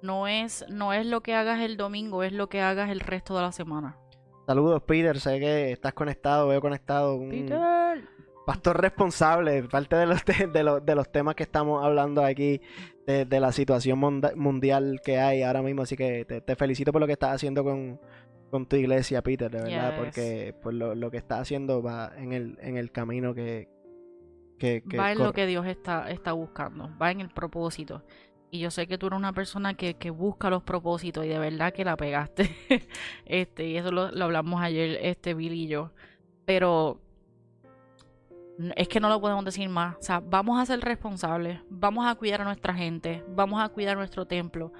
No es, no es lo que hagas el domingo, es lo que hagas el resto de la semana. Saludos, Peter. Sé que estás conectado, veo conectado. Peter. Pastor responsable, parte de los, de, los, de los temas que estamos hablando aquí, de, la situación mundial que hay ahora mismo. Así que te, felicito por lo que estás haciendo con, con tu iglesia, Peter, de verdad, porque pues, lo, lo, que estás haciendo va en el, en el camino que... que, va en lo que Dios está, está buscando, va en el propósito. Y yo sé que tú eres una persona que, que busca los propósitos y de verdad que la pegaste. (laughs) este, y eso lo, lo, hablamos ayer, este Bill y yo. Pero es que no lo podemos decir más. O sea, vamos a ser responsables, vamos a cuidar a nuestra gente, vamos a cuidar nuestro templo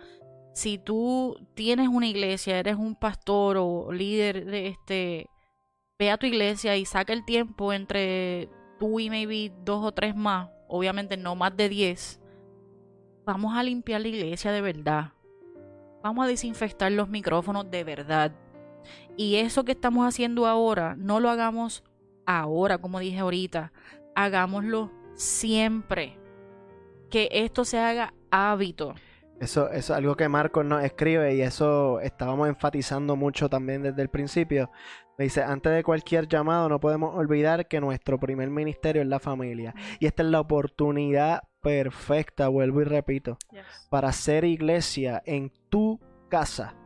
si tú tienes una iglesia, eres un pastor o líder de este, ve a tu iglesia y saca el tiempo entre tú y maybe dos o tres más, obviamente no más de diez. Vamos a limpiar la iglesia de verdad. Vamos a desinfectar los micrófonos de verdad. Y eso que estamos haciendo ahora, no lo hagamos ahora, como dije ahorita. Hagámoslo siempre. Que esto se haga hábito. Eso, es algo que Marcos nos escribe y eso estábamos enfatizando mucho también desde el principio. dice, antes de cualquier llamado no podemos olvidar que nuestro primer ministerio es la familia. Y esta es la oportunidad perfecta, vuelvo y repito, para ser iglesia en tu casa.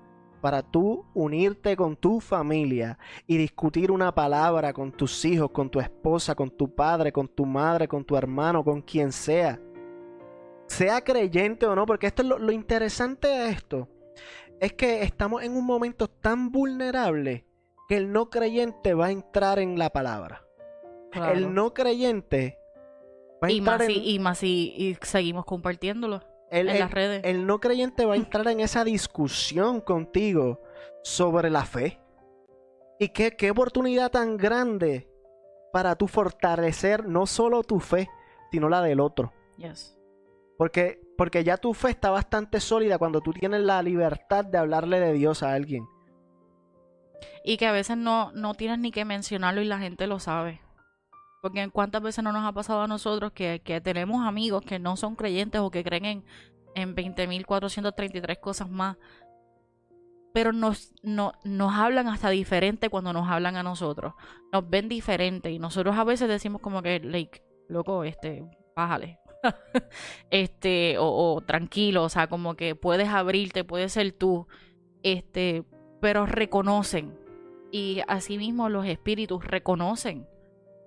Para tú unirte con tu familia y discutir una palabra con tus hijos, con tu esposa, con tu padre, con tu madre, con tu hermano, con quien sea. Sea creyente o no, porque esto es lo, interesante de esto, es que estamos en un momento tan vulnerable que el no creyente va a entrar en la palabra. El no creyente va a y entrar más en... y, más y, seguimos compartiéndolo en las redes. El no creyente va a entrar en esa discusión contigo sobre la fe. Y qué, qué oportunidad tan grande para tú fortalecer no solo tu fe, sino la del otro. Yes. Porque, porque ya tu fe está bastante sólida cuando tú tienes la libertad de hablarle de Dios a alguien. Y que a veces no, no tienes ni que mencionarlo y la gente lo sabe. Porque cuántas veces no nos ha pasado a nosotros que, que tenemos amigos que no son creyentes o que creen en, en 20.433 cosas más. Pero nos, no, nos hablan hasta diferente cuando nos hablan a nosotros. Nos ven diferente. Y nosotros a veces decimos como que, like, loco, este, bájale. (laughs) este, o, tranquilo, o sea, como que puedes abrirte, puedes ser tú, este, pero reconocen. Y asimismo los espíritus reconocen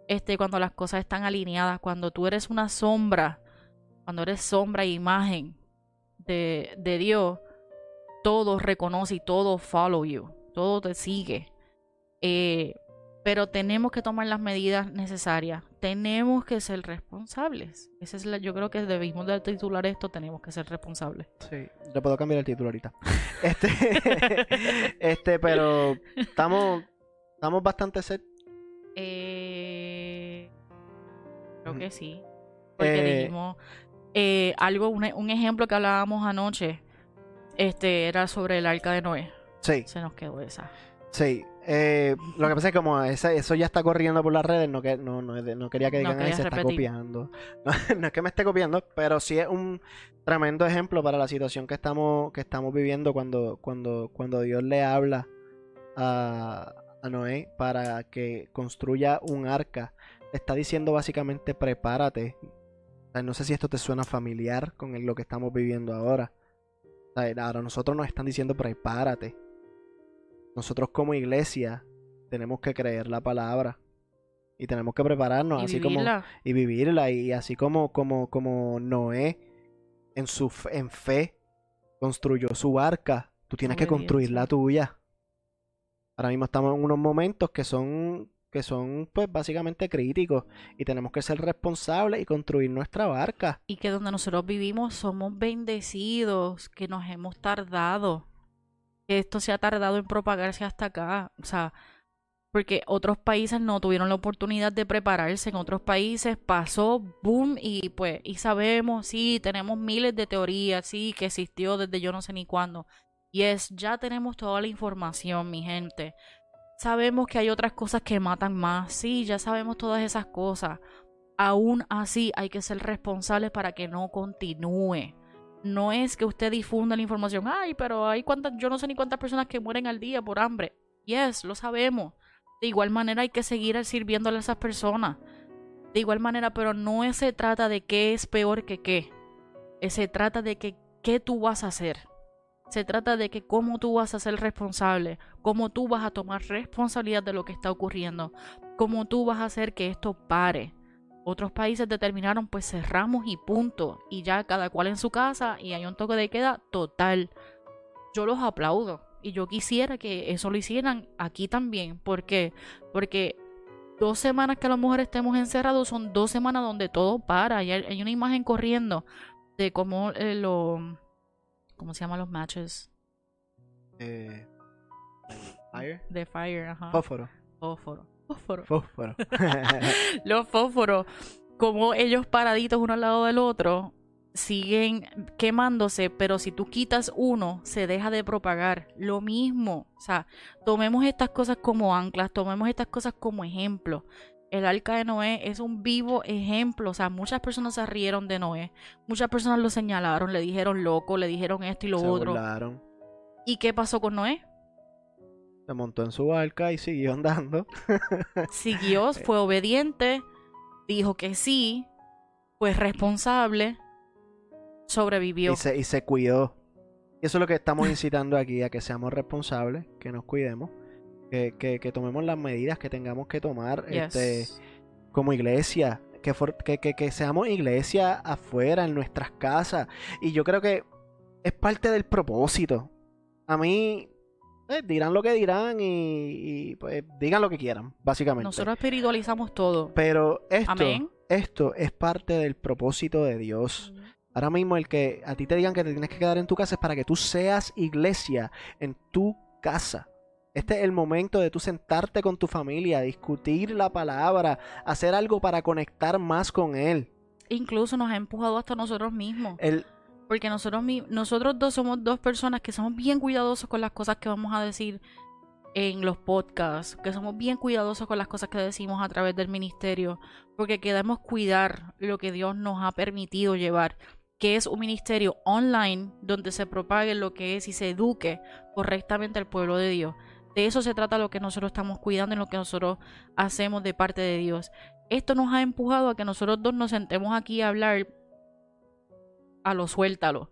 este, cuando las cosas están alineadas, cuando tú eres una sombra, cuando eres sombra e imagen de, de Dios, todo reconoce y todo follow you, todo te sigue. Eh, pero tenemos que tomar las medidas necesarias. Tenemos que ser responsables. Esa es la, yo creo que debimos de titular esto, tenemos que ser responsables. Sí, le puedo cambiar el título ahorita. (laughs) este, (laughs) este, pero estamos, estamos bastante set. Eh, creo que sí. Porque eh, dijimos eh, algo, un, un ejemplo que hablábamos anoche, este, era sobre el arca de Noé. Sí. Se nos quedó esa. Sí, eh, lo que pasa es que como eso ya está corriendo por las redes, no, que, no, no, quería que digan, que se está copiando. (laughs) No, es que me esté copiando, pero sí es un tremendo ejemplo para la situación que estamos, que estamos viviendo cuando, cuando, cuando Dios le habla a, a Noé para que construya un arca. Está diciendo básicamente prepárate. no sé si esto te suena familiar con lo que estamos viviendo ahora. ahora nosotros nos están diciendo prepárate nosotros como iglesia tenemos que creer la palabra y tenemos que prepararnos así como y vivirla y así como como como Noé en su en fe construyó su barca, tú tienes que construir la tuya. Ahora mismo estamos en unos momentos que son que son pues básicamente críticos y tenemos que ser responsables y construir nuestra barca. Y que donde nosotros vivimos somos bendecidos, que nos hemos tardado que esto se ha tardado en propagarse hasta acá. O sea, porque otros países no tuvieron la oportunidad de prepararse. En otros países pasó boom y pues, y sabemos, sí, tenemos miles de teorías, sí, que existió desde yo no sé ni cuándo. Y es, ya tenemos toda la información, mi gente. Sabemos que hay otras cosas que matan más, sí, ya sabemos todas esas cosas. Aún así hay que ser responsables para que no continúe no es que usted difunda la información, ay, pero hay cuántas, yo no sé ni cuántas personas que mueren al día por hambre. Yes, lo sabemos. De igual manera hay que seguir sirviéndole a esas personas. De igual manera, pero no se trata de qué es peor que qué. Se trata de que qué tú vas a hacer. Se trata de que cómo tú vas a ser responsable, cómo tú vas a tomar responsabilidad de lo que está ocurriendo, cómo tú vas a hacer que esto pare. Otros países determinaron pues cerramos y punto, y ya cada cual en su casa y hay un toque de queda total. Yo los aplaudo y yo quisiera que eso lo hicieran aquí también. ¿Por qué? Porque dos semanas que a lo mejor estemos encerrados son dos semanas donde todo para. Y hay, una imagen corriendo de cómo eh, lo ¿Cómo se llaman los matches? Eh, fire. De Fire, ajá. Fósforo. Fósforo. Fósforo. Fósforo. (laughs) los fósforos, como ellos paraditos uno al lado del otro, siguen quemándose, pero si tú quitas uno, se deja de propagar. Lo mismo. O sea, tomemos estas cosas como anclas, tomemos estas cosas como ejemplo. El arca de Noé es un vivo ejemplo. O sea, muchas personas se rieron de Noé. Muchas personas lo señalaron, le dijeron loco, le dijeron esto y lo se otro. Burlaron. ¿Y qué pasó con Noé? Se montó en su barca y siguió (laughs) andando. Siguió, fue obediente, dijo que sí, fue responsable, sobrevivió. Y se, y se cuidó. Y eso es lo que estamos incitando aquí, a que seamos responsables, que nos cuidemos que, que, tomemos las medidas que tengamos que tomar este, como iglesia, que, que, que, seamos iglesia afuera, en nuestras casas. Y yo creo que es parte del propósito. A mí, eh, dirán lo que dirán y, pues, digan lo que quieran, básicamente. Nosotros espiritualizamos todo. Pero esto, esto es parte del propósito de Dios. Ahora mismo el que a ti te digan que te tienes que quedar en tu casa es para que tú seas iglesia en tu casa. Este es el momento de tú sentarte con tu familia, discutir la palabra, hacer algo para conectar más con Él. Incluso nos ha empujado hasta nosotros mismos. Porque nosotros, nosotros dos somos dos personas que somos bien cuidadosos con las cosas que vamos a decir en los podcasts, que somos bien cuidadosos con las cosas que decimos a través del ministerio, porque queremos cuidar lo que Dios nos ha permitido llevar, que es un ministerio online donde se propague lo que es y se eduque correctamente al pueblo de Dios. De eso se trata lo que nosotros estamos cuidando y lo que nosotros hacemos de parte de Dios. Esto nos ha empujado a que nosotros dos nos sentemos aquí a hablar a lo suéltalo.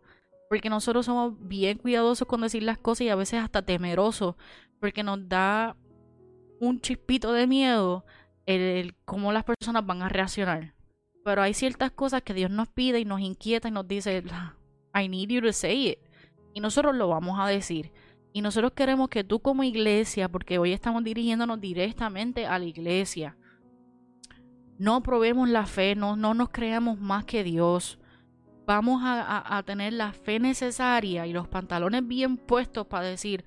Porque nosotros somos bien cuidadosos con decir las cosas y a veces hasta temerosos. Porque nos da un chispito de miedo el, cómo las personas van a reaccionar. Pero hay ciertas cosas que Dios nos pide y nos inquieta y nos dice, I need you to say it. Y nosotros lo vamos a decir. Y nosotros queremos que tú como iglesia, porque hoy estamos dirigiéndonos directamente a la iglesia, no probemos la fe, no, no nos creamos más que Dios. Vamos a, tener la fe necesaria y los pantalones bien puestos para decir,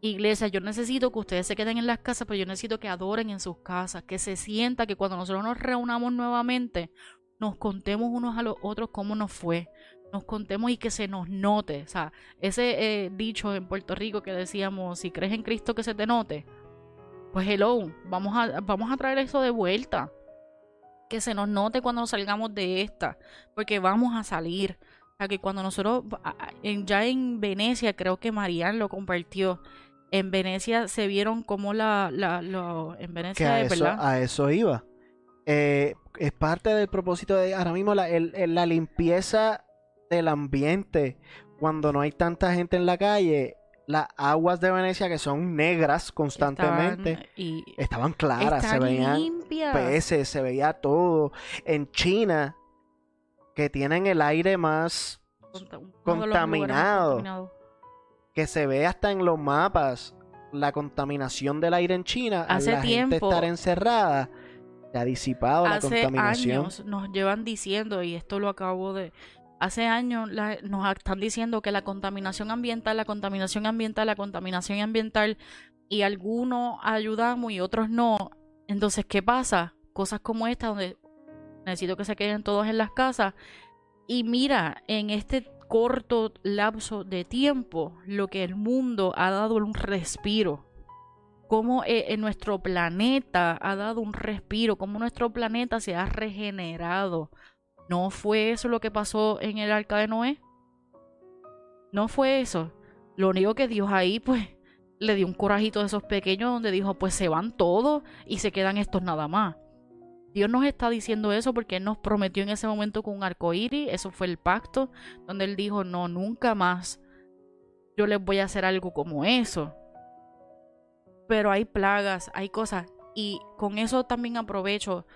iglesia, yo necesito que ustedes se queden en las casas, pero yo necesito que adoren en sus casas, que se sienta que cuando nosotros nos reunamos nuevamente, nos contemos unos a los otros cómo nos fue, nos contemos y que se nos note. O sea, ese eh, dicho en Puerto Rico que decíamos, si crees en Cristo que se te note, pues hello, vamos a, vamos a traer eso de vuelta. Que se nos note cuando salgamos de esta, porque vamos a salir. O sea, que cuando nosotros, ya en Venecia, creo que Marian lo compartió, en Venecia se vieron como la, la, en Venecia, a, eso, a eso iba. Eh, es parte del propósito de ahora mismo la, la limpieza del ambiente cuando no hay tanta gente en la calle. Las aguas de Venecia que son negras constantemente estaban, claras, se veían peces, se veía todo. En China, que tienen el aire más contaminado, que se ve hasta en los mapas la contaminación del aire en China, Hace la tiempo, gente estar encerrada, se ha disipado la contaminación. Años nos llevan diciendo, y esto lo acabo de, Hace años nos están diciendo que la contaminación ambiental, la contaminación ambiental, la contaminación ambiental, y algunos ayudamos y otros no. Entonces, ¿qué pasa? Cosas como esta, donde necesito que se queden todos en las casas. Y mira, en este corto lapso de tiempo, lo que el mundo ha dado un respiro. Cómo eh, nuestro planeta ha dado un respiro, cómo nuestro planeta se ha regenerado ¿No fue eso lo que pasó en el arca de Noé? No fue eso. Lo único que Dios ahí, pues, le dio un corajito de esos pequeños donde dijo, pues se van todos y se quedan estos nada más. Dios nos está diciendo eso porque Él nos prometió en ese momento con un arco iris, eso fue el pacto, donde Él dijo, no, nunca más yo les voy a hacer algo como eso. Pero hay plagas, hay cosas. Y con eso también aprovecho,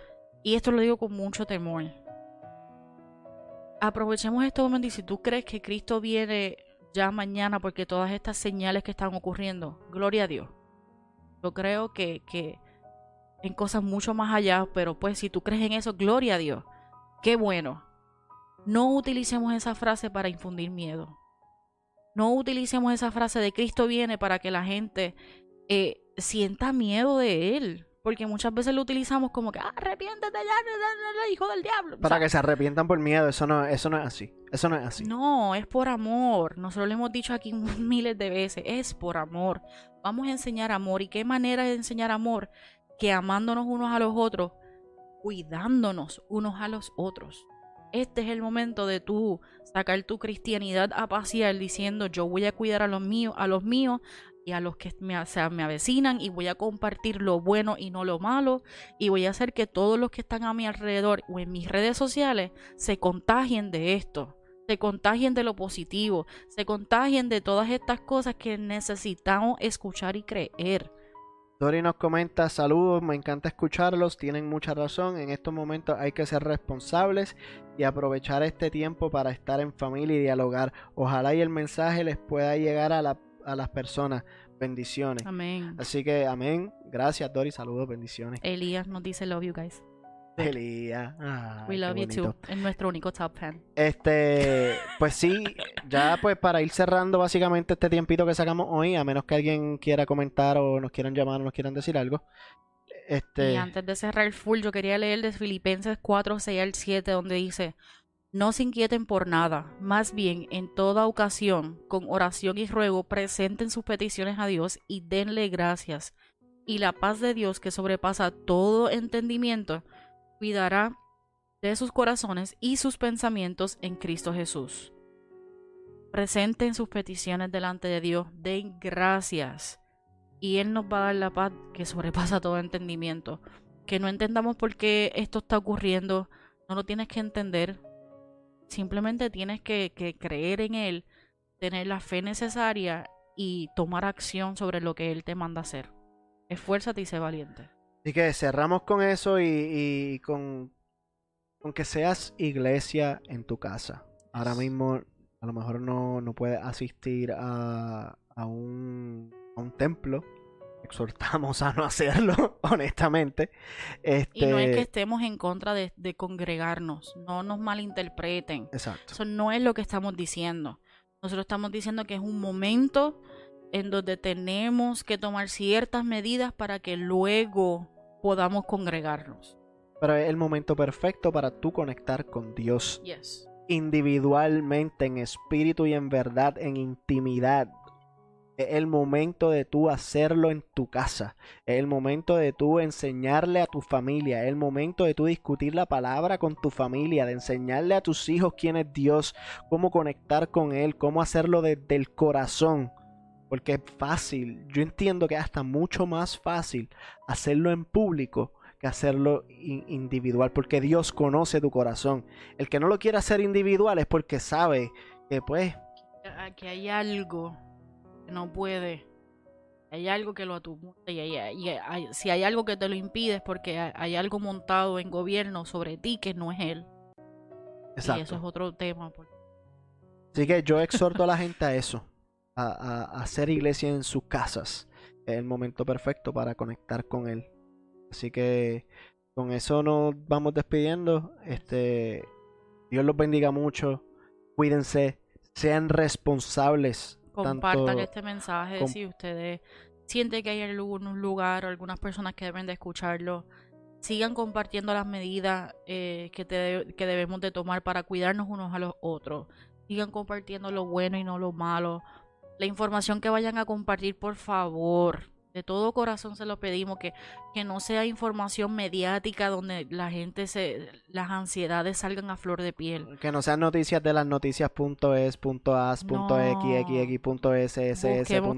y esto lo digo con mucho temor. Aprovechemos este momento y si tú crees que Cristo viene ya mañana porque todas estas señales que están ocurriendo, gloria a Dios. Yo creo que, que en cosas mucho más allá, pero pues si tú crees en eso, gloria a Dios. Qué bueno. No utilicemos esa frase para infundir miedo. No utilicemos esa frase de Cristo viene para que la gente eh, sienta miedo de Él. Porque muchas veces lo utilizamos como que, ah, arrepiéntete ya, hijo del diablo. Para que se arrepientan por miedo, eso no, eso no es así. Eso no es así. No, es por amor. Nosotros lo hemos dicho aquí (laughs) miles de veces, es por amor. Vamos a enseñar amor. ¿Y qué manera de enseñar amor? Que amándonos unos a los otros, cuidándonos unos a los otros. Este es el momento de tú sacar tu cristianidad a pasear diciendo yo voy a cuidar a los míos, a los míos y a los que me, me avecinan y voy a compartir lo bueno y no lo malo y voy a hacer que todos los que están a mi alrededor o en mis redes sociales se contagien de esto, se contagien de lo positivo, se contagien de todas estas cosas que necesitamos escuchar y creer. Dori nos comenta, saludos, me encanta escucharlos, tienen mucha razón, en estos momentos hay que ser responsables y aprovechar este tiempo para estar en familia y dialogar. Ojalá y el mensaje les pueda llegar a la a las personas. Bendiciones. Amén. Así que amén. Gracias, Dori. Saludos, bendiciones. Elías nos dice love you guys. (laughs) Elías. We love you too. Es nuestro único top fan. Este, pues sí, (laughs) ya pues para ir cerrando básicamente este tiempito que sacamos hoy, a menos que alguien quiera comentar o nos quieran llamar o nos quieran decir algo. Este... Y antes de cerrar el full, yo quería leer de Filipenses 4, 6 al 7, donde dice, no se inquieten por nada, más bien en toda ocasión, con oración y ruego, presenten sus peticiones a Dios y denle gracias. Y la paz de Dios, que sobrepasa todo entendimiento, cuidará de sus corazones y sus pensamientos en Cristo Jesús. Presenten sus peticiones delante de Dios, den gracias. Y Él nos va a dar la paz que sobrepasa todo entendimiento. Que no entendamos por qué esto está ocurriendo, no lo tienes que entender, Simplemente tienes que, creer en Él, tener la fe necesaria y tomar acción sobre lo que Él te manda hacer. Esfuérzate y sé valiente. Así que cerramos con eso y, con, con, que seas iglesia en tu casa. Ahora mismo a lo mejor no, no puedes asistir a, a, un, a un templo exhortamos a no hacerlo, (laughs) honestamente. Y no es que este estemos en contra de, congregarnos, no nos malinterpreten. Exacto. Eso no es lo que estamos diciendo. Nosotros estamos diciendo que es un momento en donde tenemos que tomar ciertas medidas para que luego podamos congregarnos. Pero es el momento perfecto para tú conectar con Dios. Yes. Individualmente, en espíritu y en verdad, en intimidad es el momento de tú hacerlo en tu casa. Es el momento de tú enseñarle a tu familia. Es el momento de tú discutir la palabra con tu familia. De enseñarle a tus hijos quién es Dios. Cómo conectar con Él. Cómo hacerlo desde el corazón. Porque es fácil. Yo entiendo que hasta mucho más fácil hacerlo en público que hacerlo individual. Porque Dios conoce tu corazón. El que no lo quiere hacer individual es porque sabe que pues... Aquí hay algo no puede. Hay algo que lo atumulta y, si hay algo que te lo impide es porque hay, algo montado en gobierno sobre ti que no es él. Exacto. Y eso es otro tema. Pues. Así que yo exhorto a la gente a eso, a, hacer iglesia en sus casas. Es el momento perfecto para conectar con él. Así que con eso nos vamos despidiendo. Este, Dios los bendiga mucho. Cuídense, sean responsables Compartan este mensaje si ustedes sienten que hay algún lugar o algunas personas que deben de escucharlo. Sigan compartiendo las medidas eh, que, que debemos de tomar para cuidarnos unos a los otros. Sigan compartiendo lo bueno y no lo malo. La información que vayan a compartir, por favor, de todo corazón se lo pedimos que, que no sea información mediática donde la gente se las ansiedades salgan a flor de piel. Que no sean noticias de las noticias .es, .as,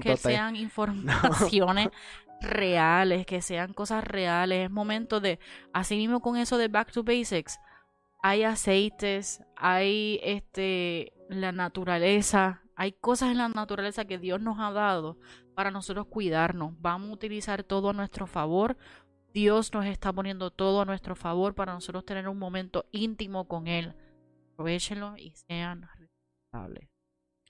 que sean informaciones (laughs) reales, que sean cosas reales. Es momento de así mismo con eso de back to basics. Hay aceites, hay este la naturaleza, Hay cosas en la naturaleza que Dios nos ha dado para nosotros cuidarnos. Vamos a utilizar todo a nuestro favor. Dios nos está poniendo todo a nuestro favor para nosotros tener un momento íntimo con Él. Aprovechenlo y sean responsables.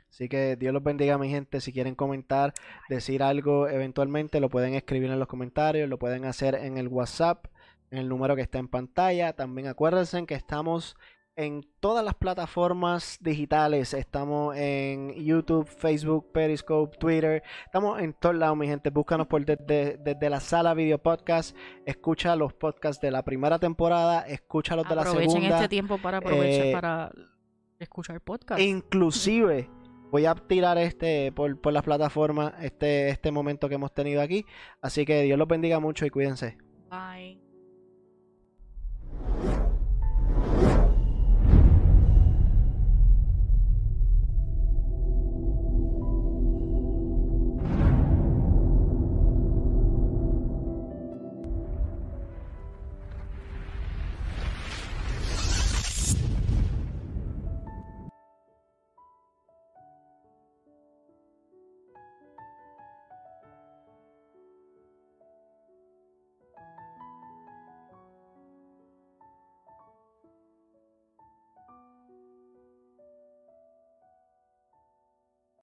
Así que Dios los bendiga, mi gente. Si quieren comentar, decir algo eventualmente, lo pueden escribir en los comentarios, lo pueden hacer en el WhatsApp, en el número que está en pantalla. También acuérdense que estamos en todas las plataformas digitales. Estamos en YouTube, Facebook, Periscope, Twitter. Estamos en todos lados, mi gente. Búscanos por desde, la sala video podcast. Escucha los podcasts de la primera temporada. Escucha los de la segunda. Aprovechen este tiempo para aprovechar eh, para escuchar podcast. Inclusive voy a tirar este por, por las plataformas este, este momento que hemos tenido aquí. Así que Dios los bendiga mucho y cuídense. Bye.